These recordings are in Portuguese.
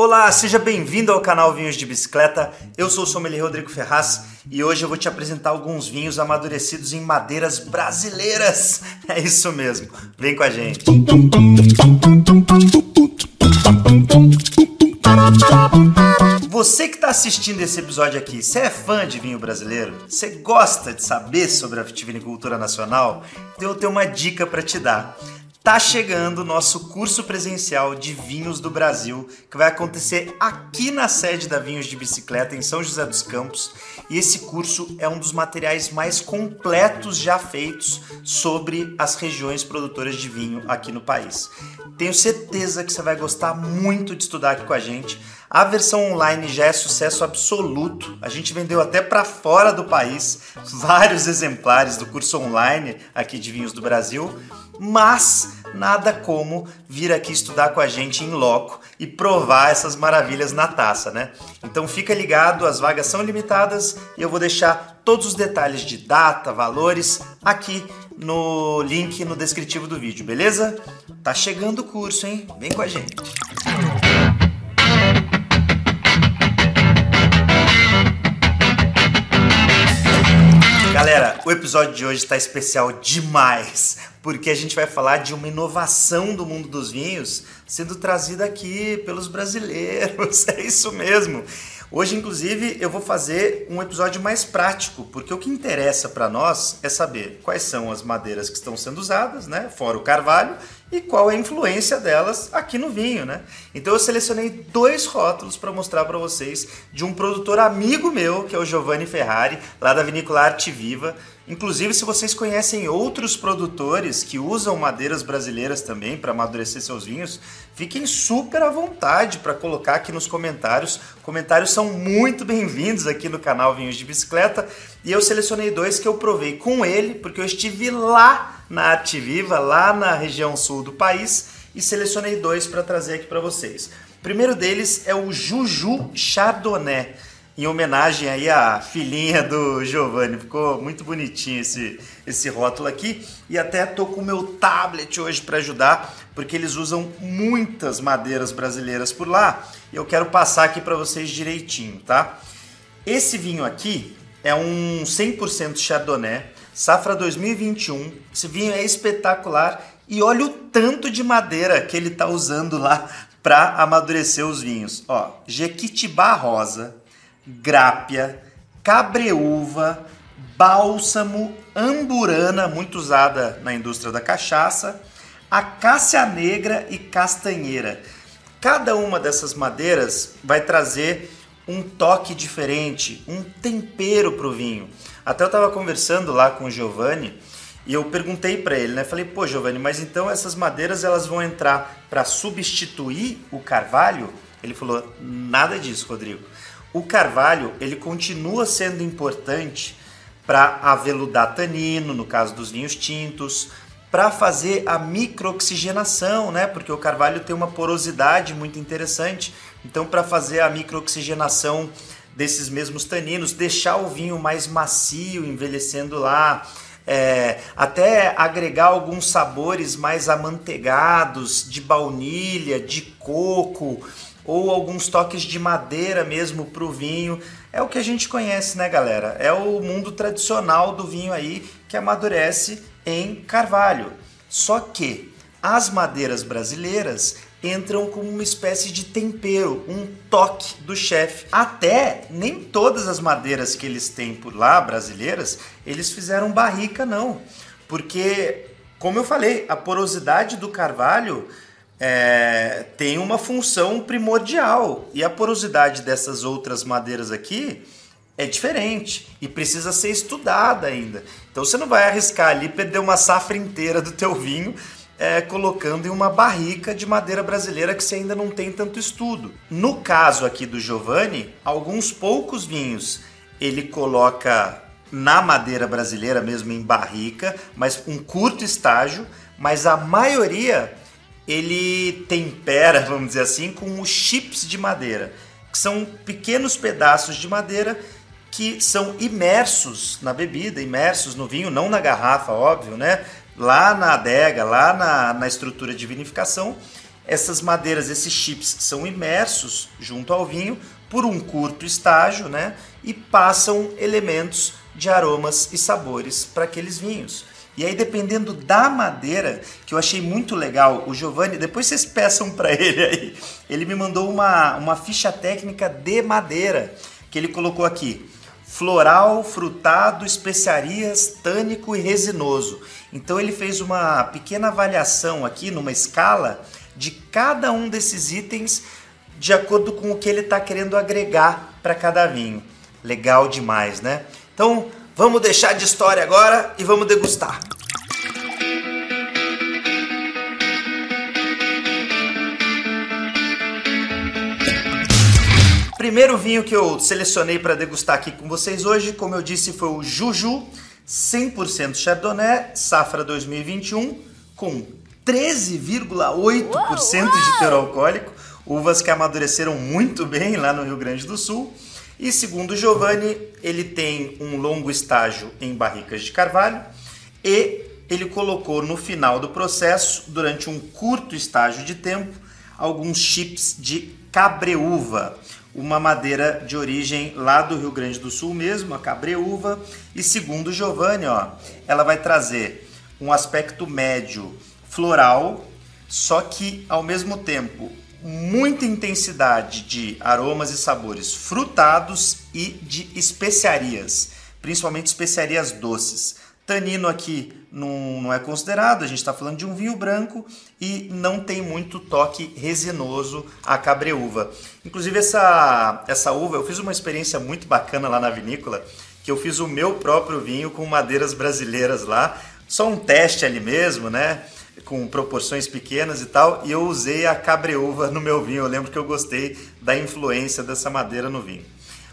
Olá, seja bem-vindo ao canal Vinhos de Bicicleta. Eu sou o sommelier Rodrigo Ferraz e hoje eu vou te apresentar alguns vinhos amadurecidos em madeiras brasileiras. É isso mesmo. Vem com a gente. Você que está assistindo esse episódio aqui, você é fã de vinho brasileiro? Você gosta de saber sobre a vitivinicultura nacional? Então eu tenho uma dica para te dar. Tá chegando o nosso curso presencial de vinhos do Brasil, que vai acontecer aqui na sede da Vinhos de Bicicleta, em São José dos Campos. E esse curso é um dos materiais mais completos já feitos sobre as regiões produtoras de vinho aqui no país. Tenho certeza que você vai gostar muito de estudar aqui com a gente. A versão online já é sucesso absoluto. A gente vendeu até para fora do país vários exemplares do curso online aqui de vinhos do Brasil mas nada como vir aqui estudar com a gente em loco e provar essas maravilhas na taça, né? Então fica ligado, as vagas são limitadas e eu vou deixar todos os detalhes de data, valores aqui no link no descritivo do vídeo, beleza? Tá chegando o curso, hein? Vem com a gente. O episódio de hoje está especial demais, porque a gente vai falar de uma inovação do mundo dos vinhos sendo trazida aqui pelos brasileiros. É isso mesmo. Hoje, inclusive, eu vou fazer um episódio mais prático, porque o que interessa para nós é saber quais são as madeiras que estão sendo usadas, né? Fora o carvalho, e qual é a influência delas aqui no vinho, né? Então eu selecionei dois rótulos para mostrar para vocês de um produtor amigo meu, que é o Giovanni Ferrari, lá da Vinícola Arte Viva. Inclusive, se vocês conhecem outros produtores que usam madeiras brasileiras também para amadurecer seus vinhos, fiquem super à vontade para colocar aqui nos comentários. Comentários são muito bem-vindos aqui no canal Vinhos de Bicicleta. E eu selecionei dois que eu provei com ele, porque eu estive lá na Arte Viva, lá na região sul do país, e selecionei dois para trazer aqui para vocês. O primeiro deles é o Juju Chardonnay em homenagem aí à filhinha do Giovanni. Ficou muito bonitinho esse, esse rótulo aqui. E até tô com o meu tablet hoje para ajudar, porque eles usam muitas madeiras brasileiras por lá. E eu quero passar aqui para vocês direitinho, tá? Esse vinho aqui é um 100% Chardonnay, safra 2021. Esse vinho é espetacular e olha o tanto de madeira que ele tá usando lá para amadurecer os vinhos. Ó, Jequitibá rosa, grápia, cabreúva, bálsamo, amburana, muito usada na indústria da cachaça, acácia negra e castanheira. Cada uma dessas madeiras vai trazer um toque diferente, um tempero para o vinho. Até eu estava conversando lá com o Giovanni e eu perguntei para ele, né? Falei, pô, Giovanni, mas então essas madeiras elas vão entrar para substituir o carvalho? Ele falou, nada disso, Rodrigo o carvalho ele continua sendo importante para aveludar tanino, no caso dos vinhos tintos, para fazer a microoxigenação, né? Porque o carvalho tem uma porosidade muito interessante. Então, para fazer a microoxigenação desses mesmos taninos, deixar o vinho mais macio, envelhecendo lá, é, até agregar alguns sabores mais amanteigados, de baunilha, de coco ou alguns toques de madeira mesmo para o vinho. É o que a gente conhece, né, galera? É o mundo tradicional do vinho aí que amadurece em carvalho. Só que as madeiras brasileiras entram como uma espécie de tempero, um toque do chefe. Até nem todas as madeiras que eles têm por lá, brasileiras, eles fizeram barrica, não. Porque, como eu falei, a porosidade do carvalho é, tem uma função primordial. E a porosidade dessas outras madeiras aqui é diferente e precisa ser estudada ainda. Então você não vai arriscar ali perder uma safra inteira do teu vinho é, colocando em uma barrica de madeira brasileira que você ainda não tem tanto estudo. No caso aqui do Giovanni, alguns poucos vinhos ele coloca na madeira brasileira mesmo em barrica, mas um curto estágio, mas a maioria ele tempera, vamos dizer assim, com os chips de madeira, que são pequenos pedaços de madeira que são imersos na bebida, imersos no vinho, não na garrafa, óbvio, né? Lá na adega, lá na, na estrutura de vinificação, essas madeiras, esses chips são imersos junto ao vinho por um curto estágio, né? E passam elementos de aromas e sabores para aqueles vinhos. E aí, dependendo da madeira, que eu achei muito legal, o Giovanni, depois vocês peçam para ele aí, ele me mandou uma, uma ficha técnica de madeira, que ele colocou aqui: floral, frutado, especiarias, tânico e resinoso. Então, ele fez uma pequena avaliação aqui, numa escala, de cada um desses itens, de acordo com o que ele está querendo agregar para cada vinho. Legal demais, né? Então, Vamos deixar de história agora e vamos degustar. Primeiro vinho que eu selecionei para degustar aqui com vocês hoje, como eu disse, foi o Juju 100% Chardonnay, safra 2021, com 13,8% de teor alcoólico, uvas que amadureceram muito bem lá no Rio Grande do Sul e segundo Giovanni, ele tem um longo estágio em barricas de carvalho e ele colocou no final do processo, durante um curto estágio de tempo, alguns chips de cabreúva, uma madeira de origem lá do Rio Grande do Sul mesmo, a cabreúva. E segundo Giovanni, ó, ela vai trazer um aspecto médio floral, só que ao mesmo tempo muita intensidade de aromas e sabores frutados e de especiarias, principalmente especiarias doces. Tanino aqui não, não é considerado, a gente está falando de um vinho branco e não tem muito toque resinoso a cabreúva. Inclusive essa, essa uva, eu fiz uma experiência muito bacana lá na vinícola, que eu fiz o meu próprio vinho com madeiras brasileiras lá, só um teste ali mesmo, né? Com proporções pequenas e tal, e eu usei a cabreúva no meu vinho. Eu lembro que eu gostei da influência dessa madeira no vinho.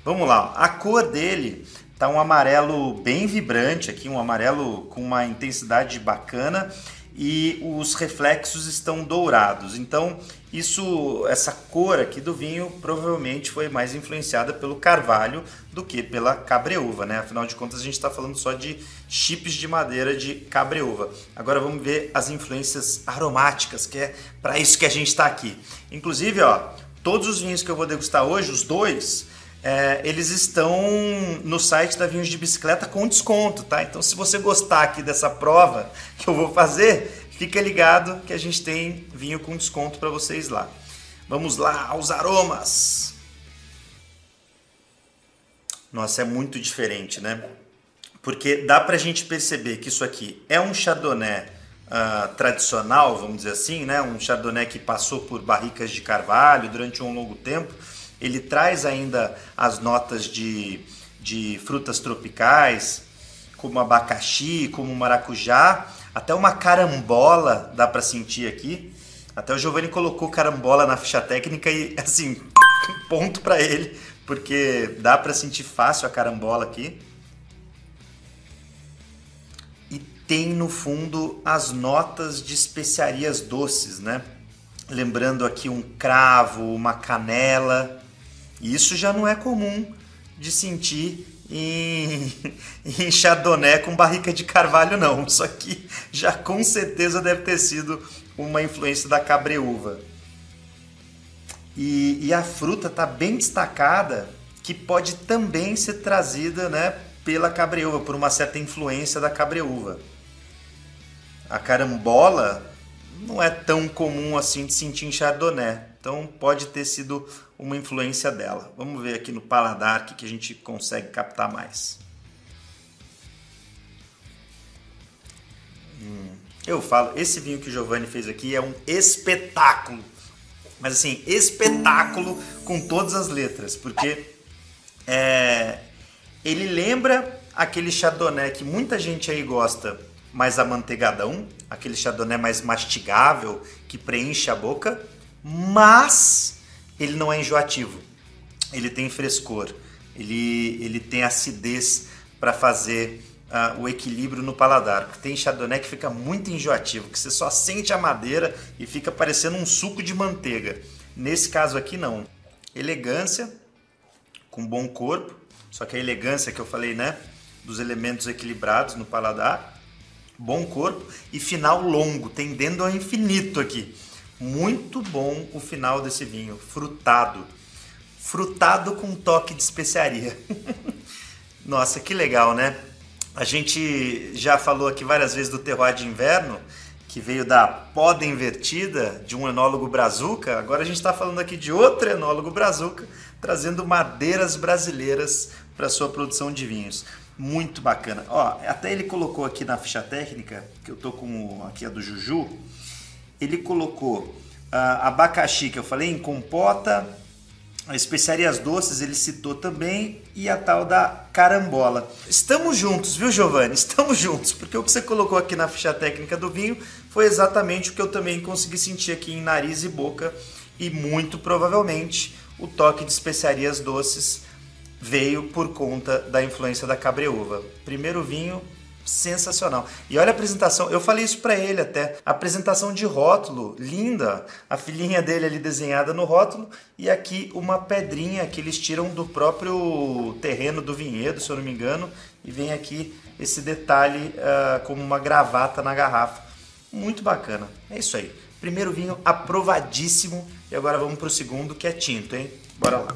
Vamos lá, a cor dele tá um amarelo bem vibrante aqui, um amarelo com uma intensidade bacana e os reflexos estão dourados. Então, isso, essa cor aqui do vinho provavelmente foi mais influenciada pelo carvalho do que pela cabreúva, né? Afinal de contas, a gente está falando só de chips de madeira de cabreúva. Agora vamos ver as influências aromáticas, que é para isso que a gente está aqui. Inclusive, ó, todos os vinhos que eu vou degustar hoje, os dois, é, eles estão no site da Vinhos de Bicicleta com desconto, tá? Então, se você gostar aqui dessa prova que eu vou fazer, fica ligado que a gente tem vinho com desconto para vocês lá. Vamos lá aos aromas. Nossa, é muito diferente, né? Porque dá para a gente perceber que isso aqui é um Chardonnay uh, tradicional, vamos dizer assim, né? Um Chardonnay que passou por barricas de carvalho durante um longo tempo ele traz ainda as notas de, de frutas tropicais, como abacaxi, como maracujá, até uma carambola dá para sentir aqui. Até o Giovanni colocou carambola na ficha técnica e assim, ponto para ele, porque dá para sentir fácil a carambola aqui. E tem no fundo as notas de especiarias doces, né? Lembrando aqui um cravo, uma canela, isso já não é comum de sentir em, em Chardonnay com barrica de carvalho, não. Isso aqui já com certeza deve ter sido uma influência da cabreúva. E, e a fruta está bem destacada, que pode também ser trazida né, pela cabreúva, por uma certa influência da cabreúva. A carambola não é tão comum assim de sentir em Chardonnay. Então pode ter sido uma influência dela. Vamos ver aqui no paladar que a gente consegue captar mais. Hum, eu falo, esse vinho que o Giovanni fez aqui é um espetáculo. Mas assim, espetáculo com todas as letras, porque é, ele lembra aquele chardonnay que muita gente aí gosta, mais amanteigadão, aquele chardonnay mais mastigável, que preenche a boca mas ele não é enjoativo. Ele tem frescor, ele, ele tem acidez para fazer uh, o equilíbrio no paladar. Tem Chardonnay que fica muito enjoativo, que você só sente a madeira e fica parecendo um suco de manteiga. Nesse caso aqui não. Elegância, com bom corpo, só que a elegância que eu falei, né, dos elementos equilibrados no paladar, bom corpo e final longo, tendendo ao infinito aqui Muito bom o final desse vinho, frutado. Frutado com toque de especiaria. Nossa, que legal, né? A gente já falou aqui várias vezes do terroir de inverno, que veio da poda invertida de um enólogo brazuca. Agora a gente está falando aqui de outro enólogo brazuca, trazendo madeiras brasileiras para sua produção de vinhos. Muito bacana. Ó, até ele colocou aqui na ficha técnica, que eu tô com aqui a do Juju, ele colocou uh, abacaxi, que eu falei, em compota, especiarias doces ele citou também e a tal da carambola. Estamos juntos, viu, Giovanni? Estamos juntos, porque o que você colocou aqui na ficha técnica do vinho foi exatamente o que eu também consegui sentir aqui em nariz e boca e muito provavelmente o toque de especiarias doces veio por conta da influência da cabreúva. Primeiro vinho sensacional. E olha a apresentação, eu falei isso para ele até. A apresentação de rótulo, linda. A filhinha dele ali desenhada no rótulo e aqui uma pedrinha que eles tiram do próprio terreno do vinhedo, se eu não me engano, e vem aqui esse detalhe uh, como uma gravata na garrafa. Muito bacana. É isso aí. Primeiro vinho aprovadíssimo e agora vamos para o segundo que é tinto, hein? Bora lá.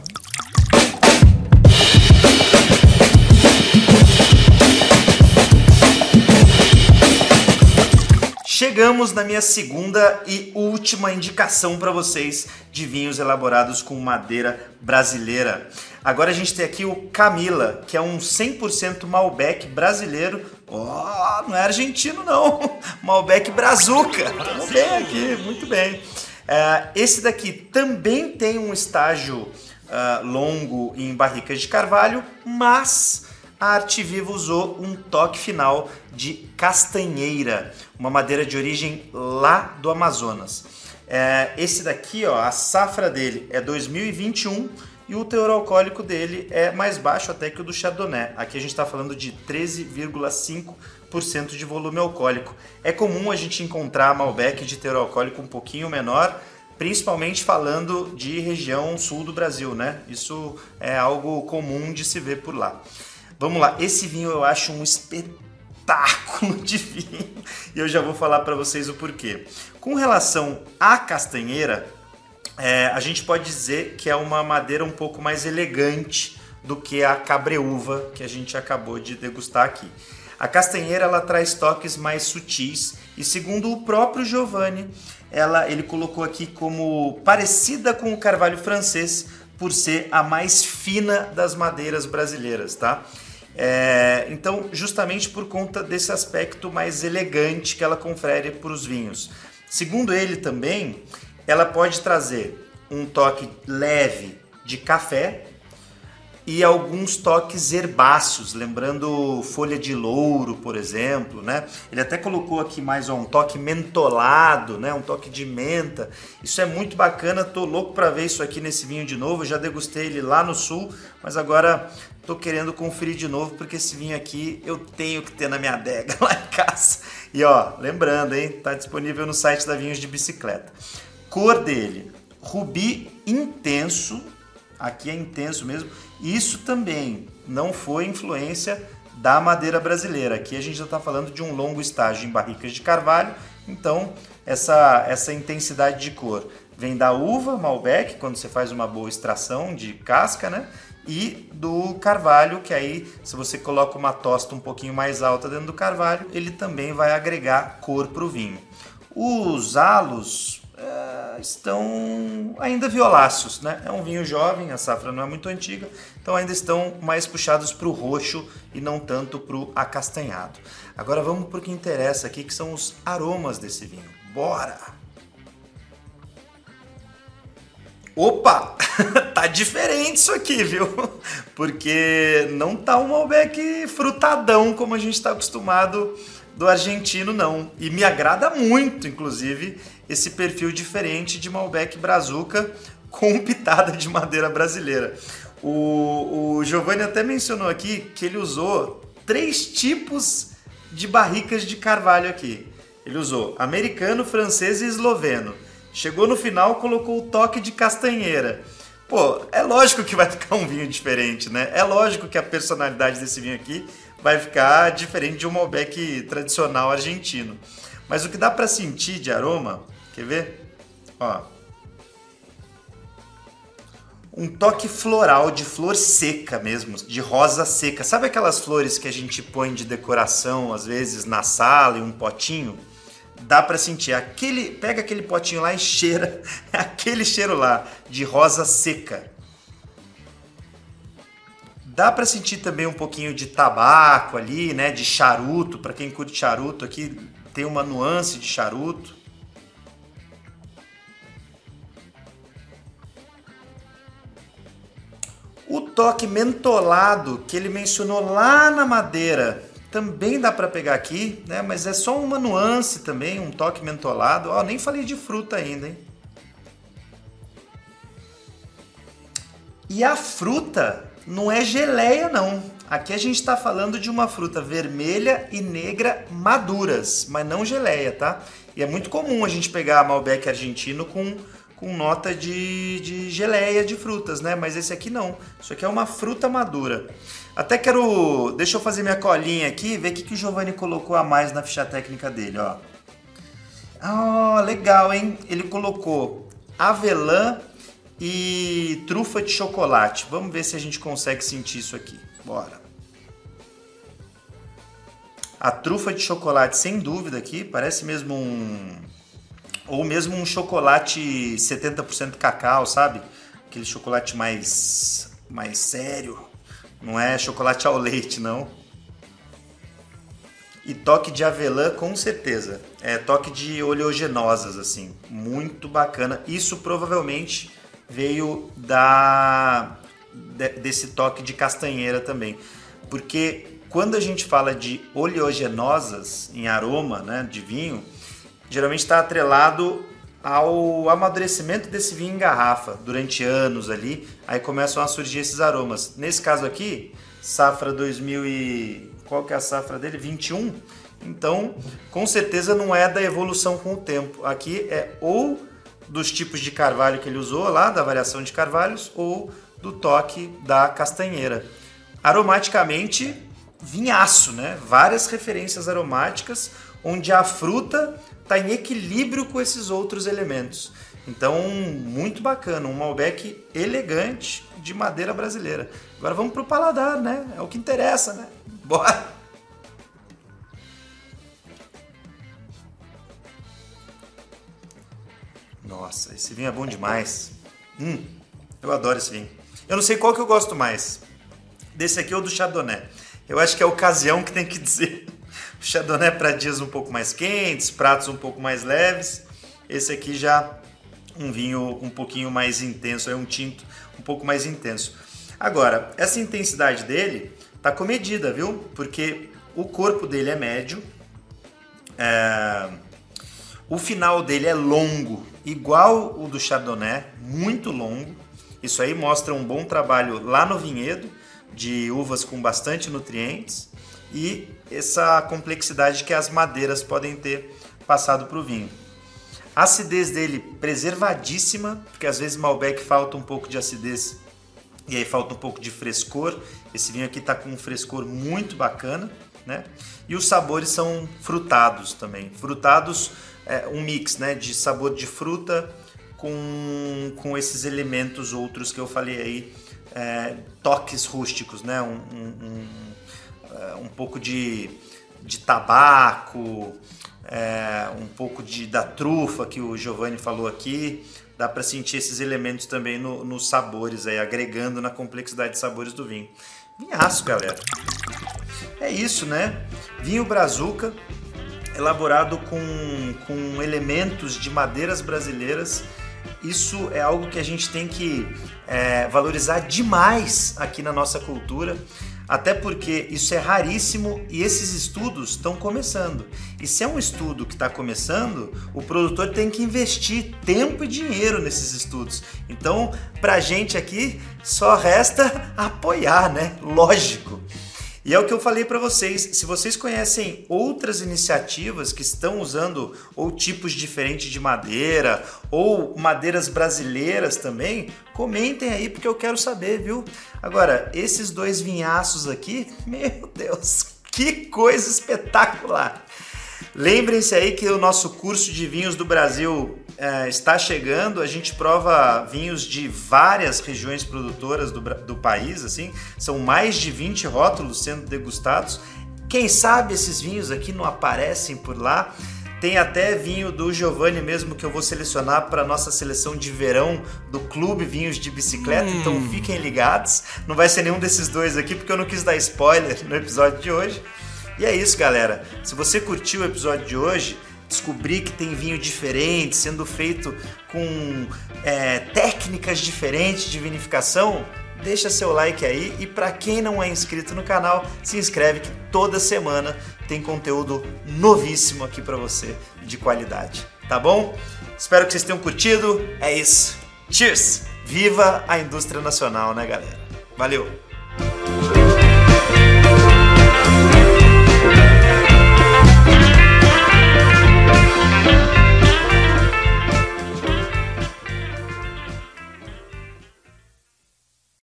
Chegamos na minha segunda e última indicação para vocês de vinhos elaborados com madeira brasileira. Agora a gente tem aqui o Camila, que é um 100% Malbec brasileiro. Oh, não é argentino não, Malbec Brazuca. Estamos bem aqui, muito bem. Uh, esse daqui também tem um estágio uh, longo em barricas de carvalho, mas a Arte Viva usou um toque final de castanheira, uma madeira de origem lá do Amazonas. É, esse daqui, ó, a safra dele é 2021 e o teor alcoólico dele é mais baixo até que o do Chardonnay. Aqui a gente está falando de 13,5% de volume alcoólico. É comum a gente encontrar Malbec de teor alcoólico um pouquinho menor, principalmente falando de região sul do Brasil, né? Isso é algo comum de se ver por lá. Vamos lá, esse vinho eu acho um espetáculo de vinho e eu já vou falar para vocês o porquê. Com relação à castanheira, é, a gente pode dizer que é uma madeira um pouco mais elegante do que a cabreúva que a gente acabou de degustar aqui. A castanheira ela traz toques mais sutis e segundo o próprio Giovanni, ela ele colocou aqui como parecida com o carvalho francês por ser a mais fina das madeiras brasileiras, tá? É, então, justamente por conta desse aspecto mais elegante que ela confere para os vinhos. Segundo ele também, ela pode trazer um toque leve de café e alguns toques herbáceos, lembrando folha de louro, por exemplo, né? Ele até colocou aqui mais ó, um toque mentolado, né? Um toque de menta. Isso é muito bacana, tô louco para ver isso aqui nesse vinho de novo. Já degustei ele lá no sul, mas agora tô querendo conferir de novo porque esse vinho aqui eu tenho que ter na minha adega lá em casa. E ó, lembrando, hein? Tá disponível no site da Vinhos de Bicicleta. Cor dele, rubi intenso, aqui é intenso mesmo. Isso também não foi influência da madeira brasileira. Aqui a gente já está falando de um longo estágio em barricas de carvalho, então essa, essa intensidade de cor vem da uva Malbec, quando você faz uma boa extração de casca, né? E do carvalho, que aí, se você coloca uma tosta um pouquinho mais alta dentro do carvalho, ele também vai agregar cor para o vinho. Os halos é, estão ainda violáceos, né? É um vinho jovem, a safra não é muito antiga, então ainda estão mais puxados para o roxo e não tanto para o acastanhado. Agora vamos para o que interessa aqui, que são os aromas desse vinho. Bora! Opa! tá diferente isso aqui, viu? Porque não tá um Malbec frutadão como a gente está acostumado do argentino, não. E me agrada muito, inclusive, esse perfil diferente de Malbec Brazuca com pitada de madeira brasileira. O, o Giovanni até mencionou aqui que ele usou três tipos de barricas de carvalho aqui. Ele usou americano, francês e esloveno. Chegou no final, colocou o toque de castanheira. Pô, é lógico que vai ficar um vinho diferente, né? É lógico que a personalidade desse vinho aqui vai ficar diferente de um Malbec tradicional argentino. Mas o que dá para sentir de aroma, quer ver? Ó. Um toque floral de flor seca mesmo, de rosa seca. Sabe aquelas flores que a gente põe de decoração às vezes na sala em um potinho? Dá para sentir. Aquele, pega aquele potinho lá e cheira. Aquele cheiro lá de rosa seca. Dá para sentir também um pouquinho de tabaco ali, né, de charuto, para quem curte charuto aqui, tem uma nuance de charuto. O toque mentolado que ele mencionou lá na madeira também dá para pegar aqui, né? Mas é só uma nuance também, um toque mentolado. Ó, nem falei de fruta ainda, hein? E a fruta não é geleia, não. Aqui a gente está falando de uma fruta vermelha e negra maduras, mas não geleia, tá? E é muito comum a gente pegar Malbec argentino com com nota de, de geleia de frutas, né? Mas esse aqui não. Isso aqui é uma fruta madura. Até quero... Deixa eu fazer minha colinha aqui ver o que, que o Giovanni colocou a mais na ficha técnica dele, ó. Ah, legal, hein? Ele colocou avelã e trufa de chocolate. Vamos ver se a gente consegue sentir isso aqui. Bora. A trufa de chocolate, sem dúvida aqui, parece mesmo um ou mesmo um chocolate 70% cacau, sabe? Aquele chocolate mais, mais sério. Não é chocolate ao leite, não. E toque de avelã, com certeza. É toque de oleogenosas, assim. Muito bacana. Isso provavelmente veio da desse toque de castanheira também. Porque quando a gente fala de oleogenosas em aroma né, de vinho, geralmente está atrelado ao amadurecimento desse vinho em garrafa durante anos ali, aí começam a surgir esses aromas. Nesse caso aqui, safra 2000 e qual que é a safra dele? 21. Então, com certeza não é da evolução com o tempo. Aqui é ou dos tipos de carvalho que ele usou lá, da variação de carvalhos, ou do toque da castanheira. Aromaticamente, vinhaço, né? Várias referências aromáticas onde a fruta está em equilíbrio com esses outros elementos. Então, muito bacana, um Malbec elegante de madeira brasileira. Agora vamos para o paladar, né? É o que interessa, né? Bora! Nossa, esse vinho é bom demais. Hum, eu adoro esse vinho. Eu não sei qual que eu gosto mais. Desse aqui ou do Chardonnay. Eu acho que é a ocasião que tem que dizer. Chardonnay é para dias um pouco mais quentes, pratos um pouco mais leves. Esse aqui já um vinho um pouquinho mais intenso, é um tinto um pouco mais intenso. Agora, essa intensidade dele tá comedida, viu? Porque o corpo dele é médio, é... o final dele é longo, igual o do Chardonnay, muito longo. Isso aí mostra um bom trabalho lá no vinhedo, de uvas com bastante nutrientes e essa complexidade que as madeiras podem ter passado para o vinho. A acidez dele preservadíssima, porque às vezes Malbec falta um pouco de acidez e aí falta um pouco de frescor. Esse vinho aqui está com um frescor muito bacana, né? E os sabores são frutados também. Frutados é um mix, né, de sabor de fruta com, com esses elementos outros que eu falei aí, é, toques rústicos, né? Um, um, um um pouco de, de tabaco, é, um pouco de, da trufa que o Giovanni falou aqui. Dá para sentir esses elementos também no, nos sabores, aí, agregando na complexidade de sabores do vinho. Vinhaço, galera. É isso, né? Vinho Brazuca, elaborado com, com elementos de madeiras brasileiras. Isso é algo que a gente tem que é, valorizar demais aqui na nossa cultura até porque isso é raríssimo e esses estudos estão começando. E se é um estudo que está começando, o produtor tem que investir tempo e dinheiro nesses estudos. Então, para a gente aqui, só resta apoiar, né? Lógico. E é o que eu falei para vocês. Se vocês conhecem outras iniciativas que estão usando ou tipos diferentes de madeira ou madeiras brasileiras também, comentem aí porque eu quero saber, viu? Agora, esses dois vinhaços aqui, meu Deus, que coisa espetacular! Lembrem-se aí que o nosso curso de vinhos do Brasil uh, está chegando, a gente prova vinhos de várias regiões produtoras do, do país, assim, são mais de 20 rótulos sendo degustados. Quem sabe esses vinhos aqui não aparecem por lá? Tem até vinho do Giovanni mesmo que eu vou selecionar para nossa seleção de verão do Clube Vinhos de Bicicleta. Então hum. Então fiquem ligados. Não vai ser nenhum desses dois aqui porque eu não quis dar spoiler no episódio de hoje. E é isso, galera. Se você curtiu o episódio de hoje, descobrir que tem vinho diferente, sendo feito com é, técnicas diferentes de vinificação, deixa seu like aí e para quem não é inscrito no canal, se inscreve que toda semana tem conteúdo novíssimo aqui para você de qualidade, tá bom? Espero que vocês tenham curtido. É isso. Cheers! Viva a indústria nacional, né, galera? Valeu!